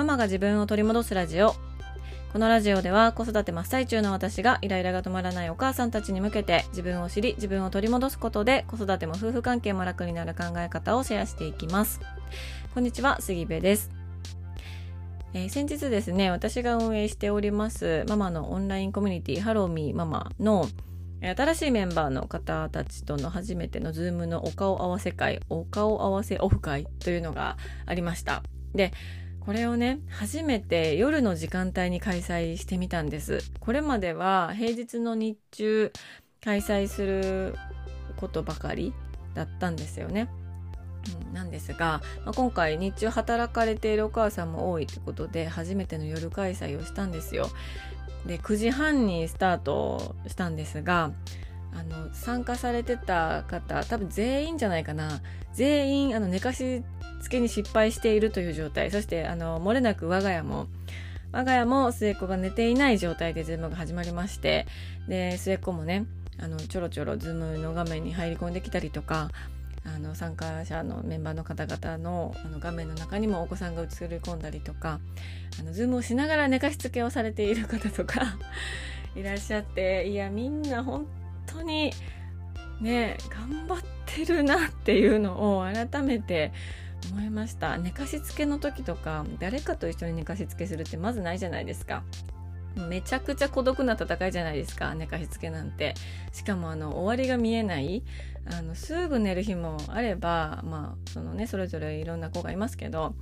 ママが自分を取り戻すラジオ。このラジオでは子育て真っ最中の私がイライラが止まらないお母さんたちに向けて自分を知り自分を取り戻すことで子育ても夫婦関係も楽になる考え方をシェアしていきます。こんにちは杉部です。えー、先日ですね私が運営しておりますママのオンラインコミュニティハローミーママの新しいメンバーの方たちとの初めてのズームのお顔合わせ会お顔合わせオフ会というのがありました。でこれをね初めて夜の時間帯に開催してみたんです。これまでは平日の日中開催することばかりだったんですよね、なんですが、まあ、今回日中働かれているお母さんも多いってことで初めての夜開催をしたんですよ。で9時半にスタートしたんですがあの参加されてた方多分全員じゃないかな。全員あの寝かしつけに失敗しているという状態。そしてあの漏れなく我が家も我が家も末っ子が寝ていない状態でズームが始まりまして。で末っ子もねあのちょろちょろズームの画面に入り込んできたりとかあの参加者のメンバーの方々のあの画面の中にもお子さんが映り込んだりとかあのズームをしながら寝かしつけをされている方とか いらっしゃって。いやみんな本当にね頑張ってるなっていうのを改めて思いました。寝かしつけの時とか誰かと一緒に寝かしつけするってまずないじゃないですか。めちゃくちゃ孤独な戦いじゃないですか寝かしつけなんて。しかもあの終わりが見えないあのすぐ寝る日もあればまあそのねそれぞれいろんな子がいますけど。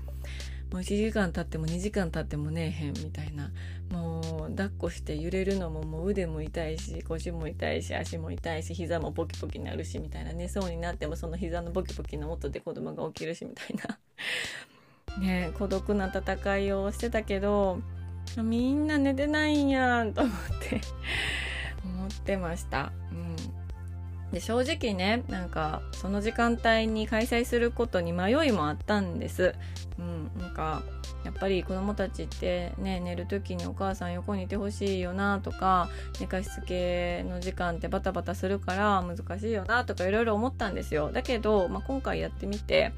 もう1時間経っても2時間経ってもねえへんみたいな。もう抱っこして揺れるのももう腕も痛いし腰も痛いし足も痛いし膝もポキポキになるしみたいな寝そうになってもその膝のポキポキの音で子供が起きるしみたいな。ね孤独な戦いをしてたけどみんな寝てないんやんと思って思ってました。うん。で正直ねなんかその時間帯に開催することに迷いもあったんです。うん、なんかやっぱり子供たちってね寝る時にお母さん横にいてほしいよなとか寝かしつけの時間ってバタバタするから難しいよなとかいろいろ思ったんですよ。だけど、まあ、今回やってみて、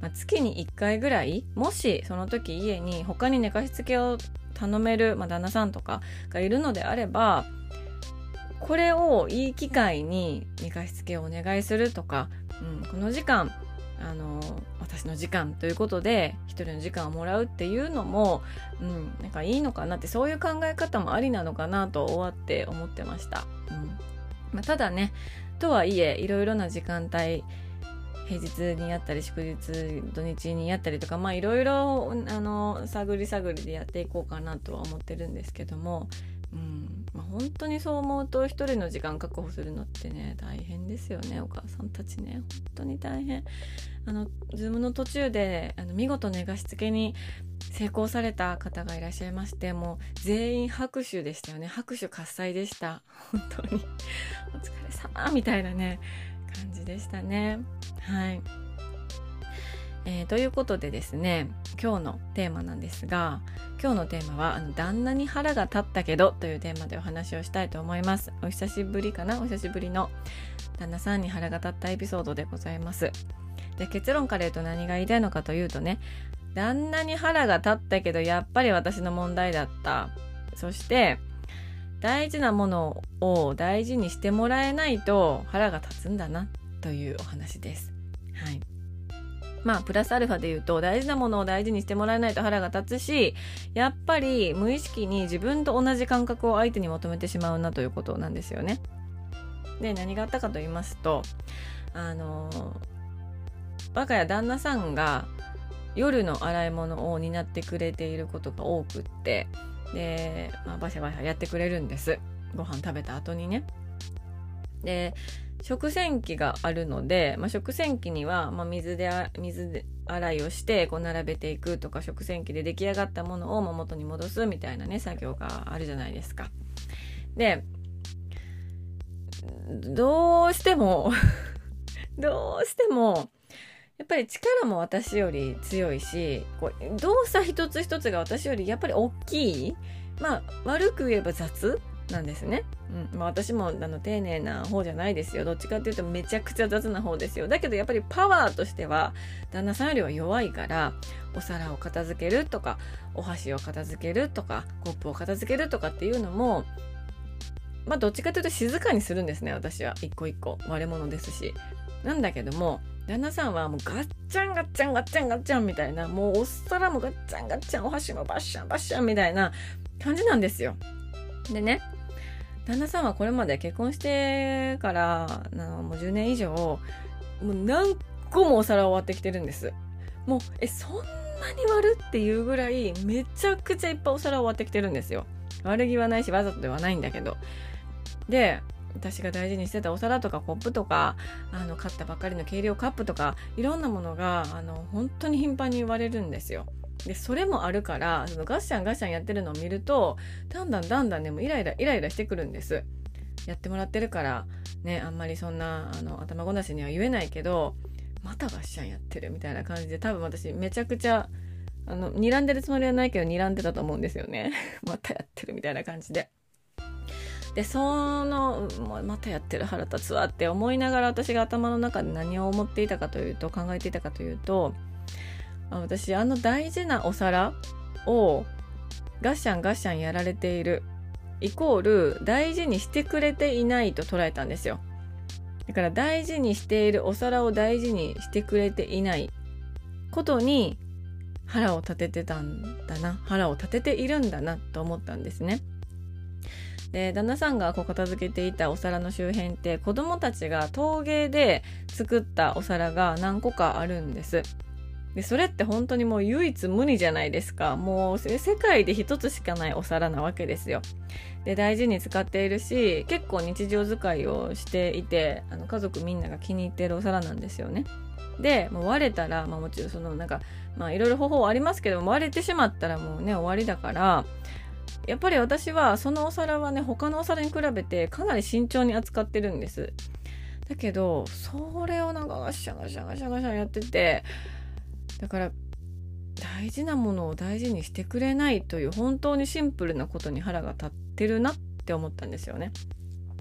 まあ、月に1回ぐらいもしその時家に他に寝かしつけを頼める、まあ、旦那さんとかがいるのであればこれをいい機会に寝かしつけをお願いするとか、うん、この時間あの私の時間ということで一人の時間をもらうっていうのも、うん、なんかいいのかなってそういう考え方もありなのかなと終わって思ってました。うんまあ、ただねとはいえいろいろな時間帯平日にやったり祝日土日にやったりとかまあいろいろあの探り探りでやっていこうかなとは思ってるんですけどもうん。まあ、本当にそう思うと一人の時間確保するのってね大変ですよねお母さんたちね。本当に大変。あのズームの途中であの見事寝かしつけに成功された方がいらっしゃいましてもう全員拍手でしたよね。拍手喝采でした。本当に。お疲れ様みたいなね感じでしたね。はい。えー、ということでですね今日のテーマなんですが今日のテーマはあの旦那に腹が立ったけどというテーマでお話をしたいと思います。お久しぶりかな？お久しぶりの旦那さんに腹が立ったエピソードでございます。で結論から言うと何が言いたいのかというとね旦那に腹が立ったけどやっぱり私の問題だった。そして大事なものを大事にしてもらえないと腹が立つんだなというお話です。はい。まあプラスアルファで言うと大事なものを大事にしてもらえないと腹が立つしやっぱり無意識に自分と同じ感覚を相手に求めてしまうなということなんですよね。で何があったかと言いますとあの我が家旦那さんが夜の洗い物を担ってくれていることが多くってで、まあ、バシャバシャやってくれるんですご飯食べた後にね。で食洗機があるので、まあ、食洗機には、まあ、水で水で洗いをしてこう並べていくとか食洗機で出来上がったものを元に戻すみたいなね作業があるじゃないですか。でどうしても どうしてもやっぱり力も私より強いしこう動作一つ一つが私よりやっぱり大きいまあ悪く言えば雑なんですね。うんまあ、私もあの丁寧な方じゃないですよどっちかっていうとめちゃくちゃ雑な方ですよだけどやっぱりパワーとしては旦那さんよりは弱いからお皿を片付けるとかお箸を片付けるとかコップを片付けるとかっていうのもまあどっちかというと静かにするんですね私は一個一個割れ物ですし。なんだけども旦那さんはもうガッチャンガッチャンガッチャンガッチャンみたいなもうお皿もガッチャンガッチャンお箸もバッシャンバッシャンみたいな感じなんですよ。でね旦那さんはこれまで結婚してからもう10年以上もう何個もお皿を割ってきてるんです。もうえそんなに割るっていうぐらいめちゃくちゃいっぱいお皿を割ってきてるんですよ。悪気はないしわざとではないんだけど。で私が大事にしてたお皿とかコップとかあの買ったばっかりの計量カップとかいろんなものがあの本当に頻繁に割れるんですよ。でそれもあるからそのガッシャンガッシャンやってるのを見るとだんだんだんだんねもうイライライライラしてくるんですやってもらってるからねあんまりそんなあの頭ごなしには言えないけどまたガッシャンやってるみたいな感じで多分私めちゃくちゃあの睨んでるつもりはないけど睨んでたと思うんですよね またやってるみたいな感じで。でそのまたやってる腹立つわって思いながら私が頭の中で何を思っていたかというと考えていたかというと私あの大事なお皿をガッシャンガッシャンやられている。イコール大事にしてくれていないと捉えたんですよ。だから大事にしているお皿を大事にしてくれていない。ことに腹を立ててたんだな。腹を立てているんだなと思ったんですね。で旦那さんがこう片付けていたお皿の周辺って子供たちが陶芸で作ったお皿が何個かあるんです。でそれって本当にもう唯一無二じゃないですか。もう世界で一つしかないお皿なわけですよ。で大事に使っているし結構日常使いをしていてあの家族みんなが気に入ってるお皿なんですよね。でもう割れたら、まあ、もちろんそのなんかまあいろいろ方法ありますけども割れてしまったらもうね終わりだからやっぱり私はそのお皿はね他のお皿に比べてかなり慎重に扱ってるんです。だけどそれをなんかガシャガシャガシャガシャやっててだから大事なものを大事にしてくれないという本当にシンプルなことに腹が立ってるなって思ったんですよね。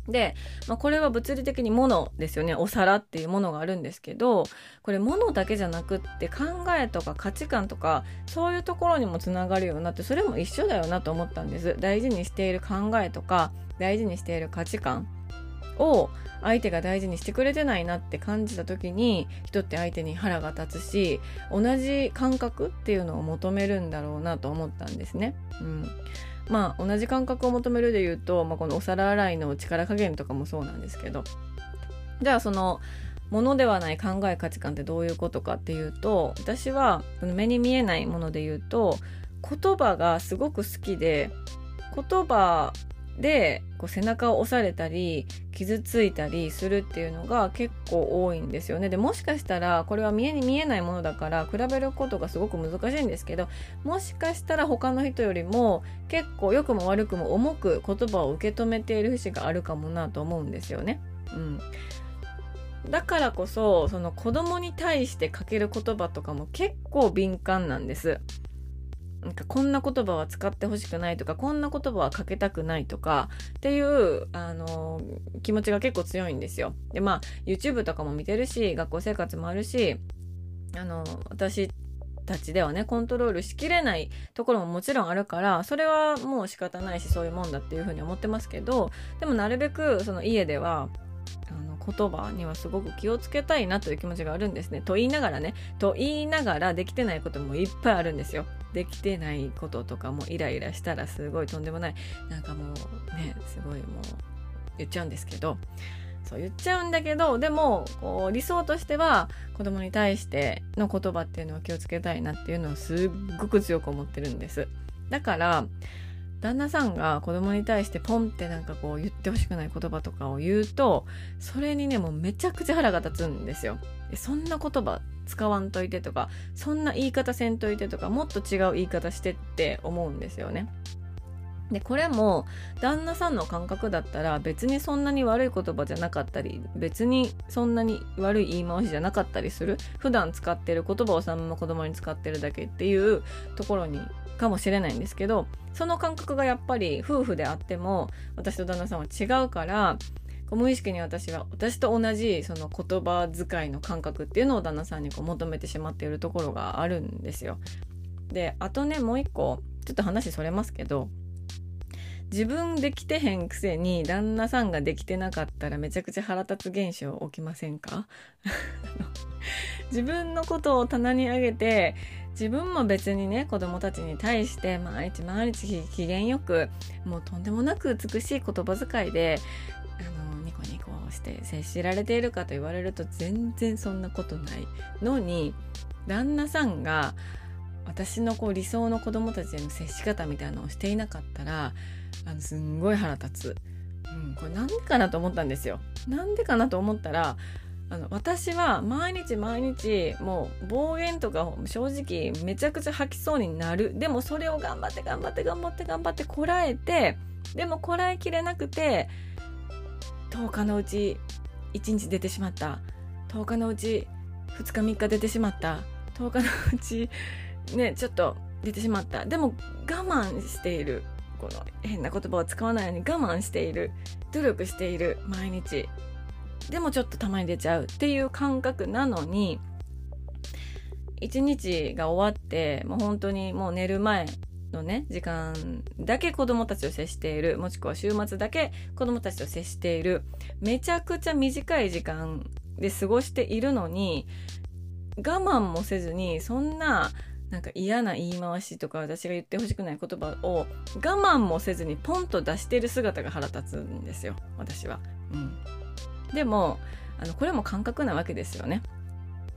で、まあ、これは物理的に物ですよね。お皿っていうものがあるんですけどこれ物だけじゃなくって考えとか価値観とかそういうところにもつながるようになってそれも一緒だよなと思ったんです。大事にしている考えとか大事にしている価値観。を相手が大事にしてくれてないなって感じた時に人って相手に腹が立つし同じ感覚っていうのを求めるんだろうなと思ったんですね。うんまあ同じ感覚を求めるで言うと、まあ、このお皿洗いの力加減とかもそうなんですけどじゃあそのものではない考え価値観ってどういうことかっていうと私は目に見えないもので言うと言葉がすごく好きで言葉でこう背中を押されたり傷ついたりするっていうのが結構多いんですよねでもしかしたらこれは見えに見えないものだから比べることがすごく難しいんですけどもしかしたら他の人よりも結構良くも悪くも重く言葉を受け止めている節があるかもなと思うんですよね。うんだからこそその子供に対してかける言葉とかも結構敏感なんです。なんかこんな言葉は使ってほしくないとかこんな言葉はかけたくないとかっていうあの気持ちが結構強いんですよ。でまあ YouTube とかも見てるし学校生活もあるしあの私たちではねコントロールしきれないところももちろんあるからそれはもう仕方ないしそういうもんだっていうふうに思ってますけどでもなるべくその家ではあの言葉にはすごく気をつけたいなという気持ちがあるんですね。と言いながらねと言いながらできてないこともいっぱいあるんですよ。できてないこととかもイライラしたらすごいとんでもない。なんかもうねすごいもう言っちゃうんですけど。そう言っちゃうんだけどでもこう理想としては子供に対しての言葉っていうのは気をつけたいなっていうのをすっごく強く思ってるんです。だから旦那さんが子供に対してポンってなんかこう言ってほしくない言葉とかを言うとそれにねもうめちゃくちゃ腹が立つんですよ。そんな言葉使わんといてとかそんな言い方せんといてとかもっと違う言い方してって思うんですよね。でこれも旦那さんの感覚だったら別にそんなに悪い言葉じゃなかったり別にそんなに悪い言い回しじゃなかったりする普段使ってる言葉をそのまま子供に使ってるだけっていうところにかもしれないんですけどその感覚がやっぱり夫婦であっても私と旦那さんは違うから無意識に私は私と同じその言葉遣いの感覚っていうのを旦那さんにこう求めてしまっているところがあるんですよ。であとねもう一個ちょっと話それますけど自分できてへんくせに旦那さんができてなかったらめちゃくちゃ腹立つ現象起きませんか？自分のことを棚に上げて自分も別にね子供たちに対して毎日毎日機嫌よくもうとんでもなく美しい言葉遣いであのして接しられているかと言われると全然そんなことないのに旦那さんが私のこう理想の子供たちへの接し方みたいなのをしていなかったらあのすんごい腹立つ、うん、これなんでかなと思ったんですよ。なんでかなと思ったらあの私は毎日毎日もう暴言とか正直めちゃくちゃ吐きそうになるでもそれを頑張って頑張って頑張って頑張ってこらえてでもこらえきれなくて10日のうち1日出てしまった。10日のうち2日3日出てしまった。10日のうちねちょっと出てしまった。でも我慢している。この変な言葉を使わないように我慢している。努力している。毎日。でもちょっとたまに出ちゃう。っていう感覚なのに一日が終わってもう本当にもう寝る前のね時間だけ子供たちを接しているもしくは週末だけ子供たちと接しているめちゃくちゃ短い時間で過ごしているのに我慢もせずにそんななんか嫌な言い回しとか私が言ってほしくない言葉を我慢もせずにポンと出している姿が腹立つんですよ私は。うん、でもあのこれも感覚なわけですよね。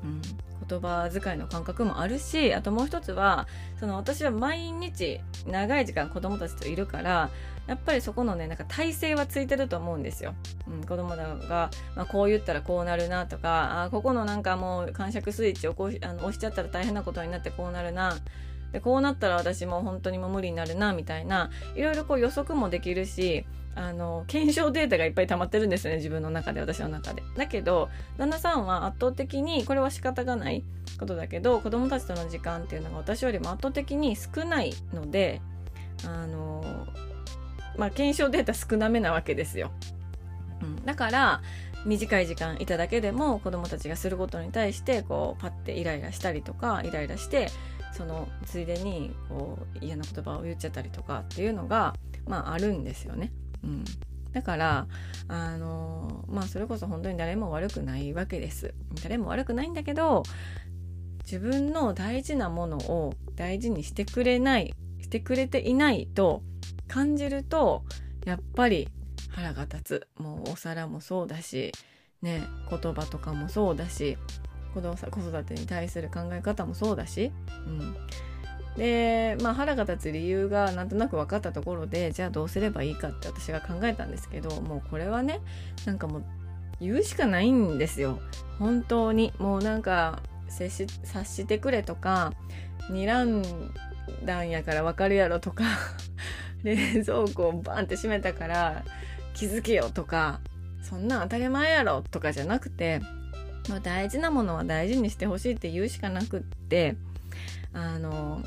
うん、言葉遣いの感覚もあるしあともう一つはその私は毎日長い時間子供たちといるからやっぱりそこのねなんか体勢はついてると思うんですよ。うん、子供が、まあ、こう言ったらこうなるなとかあここのなんかもう感触スイッチをこうあの押しちゃったら大変なことになってこうなるなでこうなったら私も本当にもう無理になるなみたいないろいろこう予測もできるしあの検証データがいっぱい溜まってるんですね自分の中で私の中で。だけど旦那さんは圧倒的にこれは仕方がないことだけど子供たちとの時間っていうのが私よりも圧倒的に少ないのであのまあ検証データ少なめなわけですよ。うん、だから短い時間いただけでも子供たちがすることに対してこうパッてイライラしたりとかイライラしてそのついでにこう嫌な言葉を言っちゃったりとかっていうのがまああるんですよね。うん、だからあのまあそれこそ本当に誰も悪くないわけです。誰も悪くないんだけど自分の大事なものを大事にしてくれないしてくれていないと感じるとやっぱり腹が立つ。もうお皿もそうだしね言葉とかもそうだし子育てに対する考え方もそうだし、うん、で、まあ、腹が立つ理由がなんとなく分かったところでじゃあどうすればいいかって私が考えたんですけどもうこれはねなんかもう言うしかないんですよ。本当に。もうなんか接し察してくれとか睨んだんやから分かるやろとか 冷蔵庫をバンって閉めたから気づけよとかそんなん当たり前やろとかじゃなくて大事なものは大事にしてほしいって言うしかなくってあの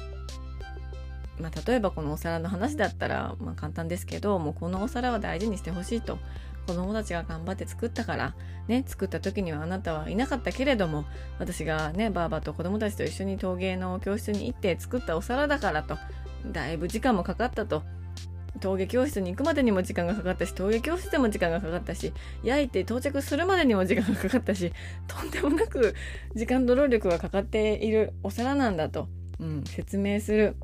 まあ、例えばこのお皿の話だったら、まあ、簡単ですけどもうこのお皿は大事にしてほしいと。子供たちが頑張って作ったからね作った時にはあなたはいなかったけれども私がねばあばと子供たちと一緒に陶芸の教室に行って作ったお皿だからと。だいぶ時間もかかったと。陶芸教室に行くまでにも時間がかかったし陶芸教室でも時間がかかったし焼いて到着するまでにも時間がかかったしとんでもなく時間と労力がかかっているお皿なんだと、うん、説明する。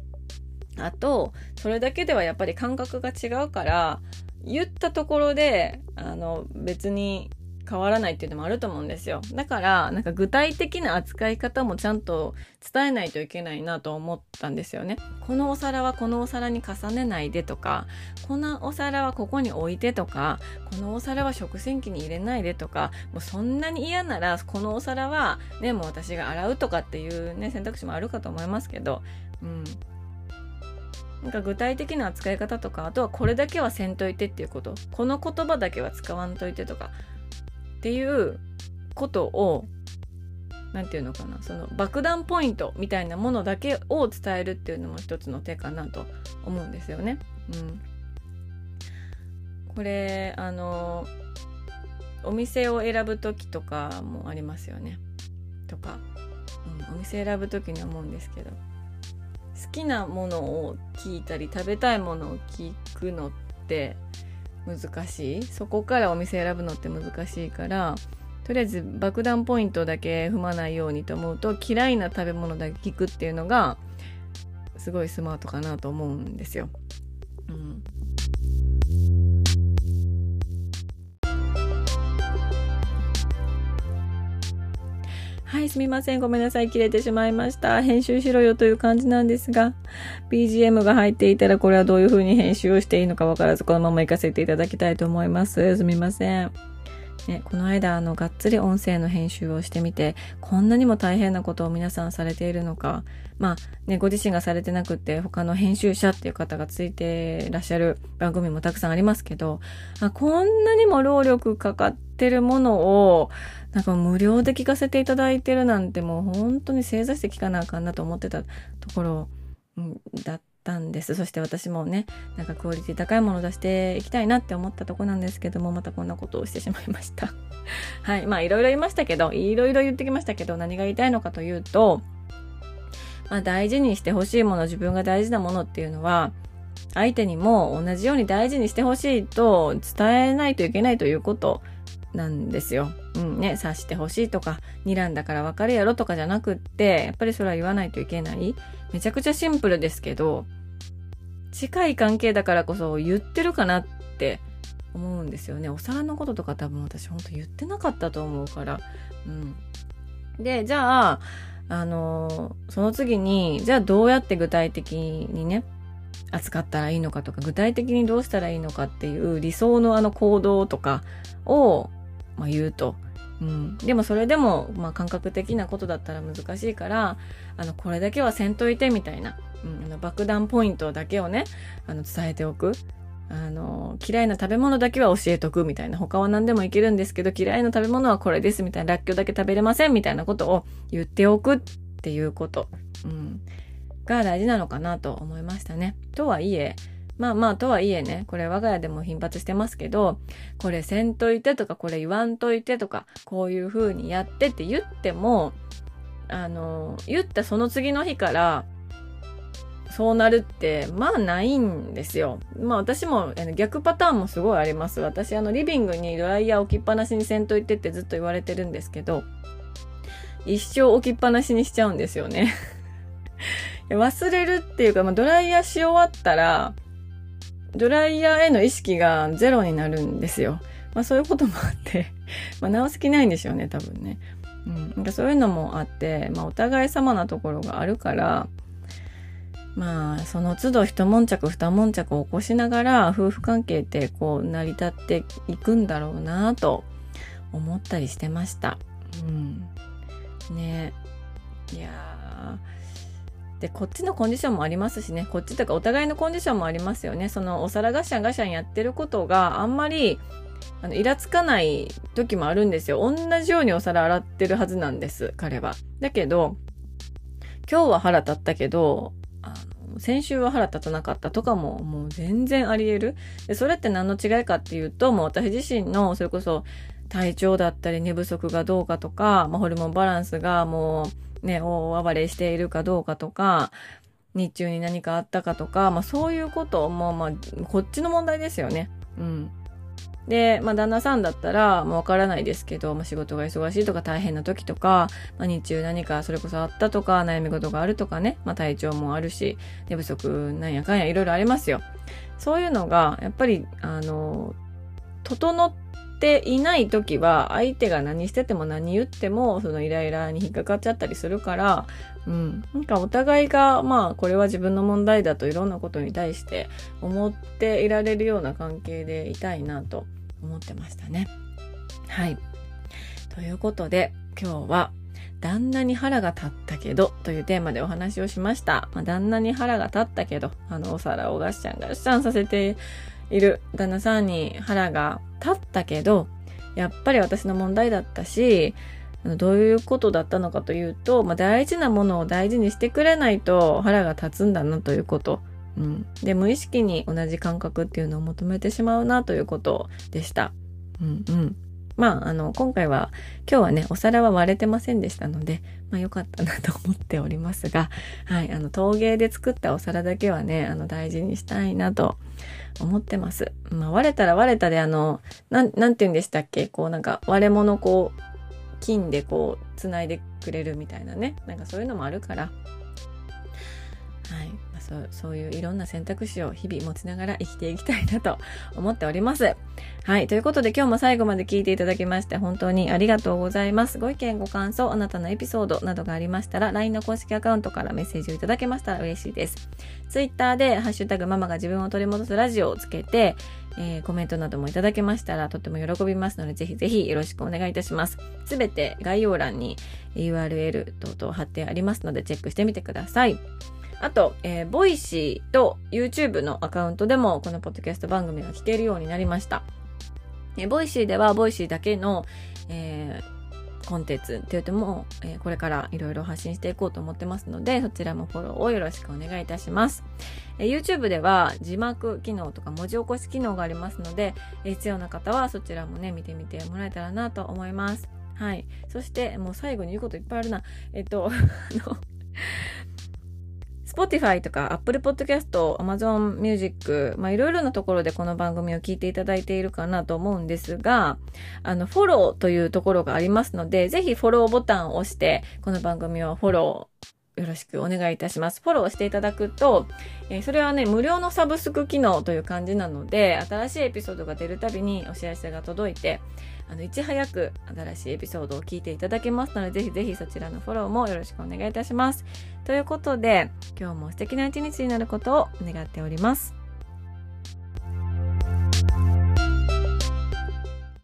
あとそれだけではやっぱり感覚が違うから言ったところであの別に変わらないっていうのもあると思うんですよ。だからなんか具体的な扱い方もちゃんと伝えないといけないなと思ったんですよね。このお皿はこのお皿に重ねないでとかこのお皿はここに置いてとかこのお皿は食洗機に入れないでとかもうそんなに嫌ならこのお皿はねもう私が洗うとかっていうね選択肢もあるかと思いますけどうん。なんか具体的な扱い方とかあとはこれだけはせんといてっていうこと。この言葉だけは使わんといてとか。っていうことを何て言うのかな。その爆弾ポイントみたいなものだけを伝えるっていうのも一つの手かなと思うんですよね。うん、これあのお店を選ぶ時とかもありますよね。とか、うん、お店選ぶ時に思うんですけど。好きなものを聞いたり食べたいものを聞くのって難しいそこからお店選ぶのって難しいからとりあえず爆弾ポイントだけ踏まないようにと思うと嫌いな食べ物だけ聞くっていうのがすごいスマートかなと思うんですよ。うん、はい、すみません。ごめんなさい。切れてしまいました。編集しろよという感じなんですが、BGM が入っていたらこれはどういう風に編集をしていいのかわからず、このまま行かせていただきたいと思います。すみません。ね、この間あのがっつり音声の編集をしてみてこんなにも大変なことを皆さんされているのかまあねご自身がされてなくて他の編集者っていう方がついてらっしゃる番組もたくさんありますけどあこんなにも労力かかってるものをなんか無料で聞かせていただいてるなんてもう本当に正座して聞かなあかんなと思ってたところ、だったたんです。そして私もね、なんかクオリティ高いもの出していきたいなって思ったとこなんですけども、またこんなことをしてしまいました。はい。まあいろいろ言いましたけど、いろいろ言ってきましたけど、何が言いたいのかというと、まあ大事にしてほしいもの、自分が大事なものっていうのは、相手にも同じように大事にしてほしいと伝えないといけないということなんですよ。うんね、察してほしいとか、睨んだからわかるやろとかじゃなくって、やっぱりそれは言わないといけない。めちゃくちゃシンプルですけど、近い関係だからこそ言ってるかなって思うんですよね。お皿のこととか多分私ほんと言ってなかったと思うから。うん。で、じゃあ、あのその次に、じゃあどうやって具体的にね、扱ったらいいのかとか、具体的にどうしたらいいのかっていう理想のあの行動とかを、まあ、言うと。うん、でもそれでも、まあ、感覚的なことだったら難しいからあのこれだけはせんといてみたいな、うん、あの爆弾ポイントだけをねあの伝えておく。あの嫌いな食べ物だけは教えとくみたいな。他は何でもいけるんですけど嫌いな食べ物はこれですみたいならっきょうだけ食べれませんみたいなことを言っておくっていうこと、うん、が大事なのかなと思いましたね。とはいえ、まあまあとはいえね、これ我が家でも頻発してますけど、これせんといてとか、これ言わんといてとか、こういう風にやってって言っても、あの、言ったその次の日から、そうなるって、まあないんですよ。まあ私も逆パターンもすごいあります。私あのリビングにドライヤー置きっぱなしにせんといてってずっと言われてるんですけど、一生置きっぱなしにしちゃうんですよね。忘れるっていうか、まあ、ドライヤーし終わったら、ドライヤーへの意識がゼロになるんですよ。まあそういうこともあって まあ直す気ないんでしょうね、多分ね。うん。なんかそういうのもあって、まあお互い様なところがあるから、まあその都度一悶着二悶着を起こしながら夫婦関係ってこう成り立っていくんだろうなと思ったりしてました。うん。ねいやー。でこっちのコンディションもありますしね。こっちとかお互いのコンディションもありますよね。そのお皿ガシャンガシャンやってることがあんまりあのイラつかない時もあるんですよ。同じようにお皿洗ってるはずなんです彼は。だけど今日は腹立ったけどあの先週は腹立たなかったとかももう全然あり得る。でそれって何の違いかっていうともう私自身のそれこそ体調だったり寝不足がどうかとか、まあ、ホルモンバランスがもうね、大暴れしているかどうかとか、日中に何かあったかとか、まあそういうことも、まあ、こっちの問題ですよね。うん。で、まあ旦那さんだったら、まあわからないですけど、まあ仕事が忙しいとか大変な時とか、まあ日中何かそれこそあったとか、悩み事があるとかね、まあ体調もあるし、寝不足なんやかんやいろいろありますよ。そういうのが、やっぱり、あの、整っていない時は相手が何してても何言ってもそのイライラに引っかかっちゃったりするから、うん、なんかお互いがまあこれは自分の問題だといろんなことに対して思っていられるような関係でいたいなと思ってましたね。はい。ということで今日は旦那に腹が立ったけどというテーマでお話をしました。まあ、旦那に腹が立ったけど、あのお皿をガッシャンガッシャンさせている旦那さんに腹が立ったけど、やっぱり私の問題だったし、どういうことだったのかというと、まあ、大事なものを大事にしてくれないと腹が立つんだなということ。うん、で無意識に同じ感覚っていうのを求めてしまうなということでした。うんうん、まあ、あの、今回は、今日はね、お皿は割れてませんでしたので、まあ良かったなと思っておりますが、はい、あの、陶芸で作ったお皿だけはね、あの、大事にしたいなと思ってます。まあ割れたら割れたで、あの、なん、なんて言うんでしたっけ？こうなんか割れ物こう、金でこう、繋いでくれるみたいなね。なんかそういうのもあるから、はい。まあ、そうそういういろんな選択肢を日々持ちながら生きていきたいなと思っております。はい。ということで今日も最後まで聞いていただきまして本当にありがとうございます。ご意見、ご感想、あなたのエピソードなどがありましたら LINE の公式アカウントからメッセージをいただけましたら嬉しいです。Twitter でハッシュタグママが自分を取り戻すラジオをつけて、えー、コメントなどもいただけましたらとっても喜びますので、ぜひぜひよろしくお願いいたします。すべて概要欄に URL 等々貼ってありますので、チェックしてみてください。あと、えー、ボイシーと YouTube のアカウントでもこのポッドキャスト番組が聞けるようになりました。えー、ボイシーではボイシーだけの、えー、コンテンツって言っても、えー、これからいろいろ発信していこうと思ってますので、そちらもフォローをよろしくお願いいたします。えー、YouTube では字幕機能とか文字起こし機能がありますので、えー、必要な方はそちらもね、見てみてもらえたらなと思います。はい。そして、もう最後に言うこといっぱいあるな。えっと、あの、Spotify とか Apple Podcast、Amazon Music、まあいろいろなところでこの番組を聞いていただいているかなと思うんですが、あの、フォローというところがありますので、ぜひフォローボタンを押して、この番組をフォローよろしくお願いいたします。フォローしていただくと、えー、それはね、無料のサブスク機能という感じなので、新しいエピソードが出るたびにお知らせが届いて、あの、いち早く新しいエピソードを聞いていただけますので、ぜひぜひそちらのフォローもよろしくお願いいたします。ということで、今日も素敵な一日になることを願っております。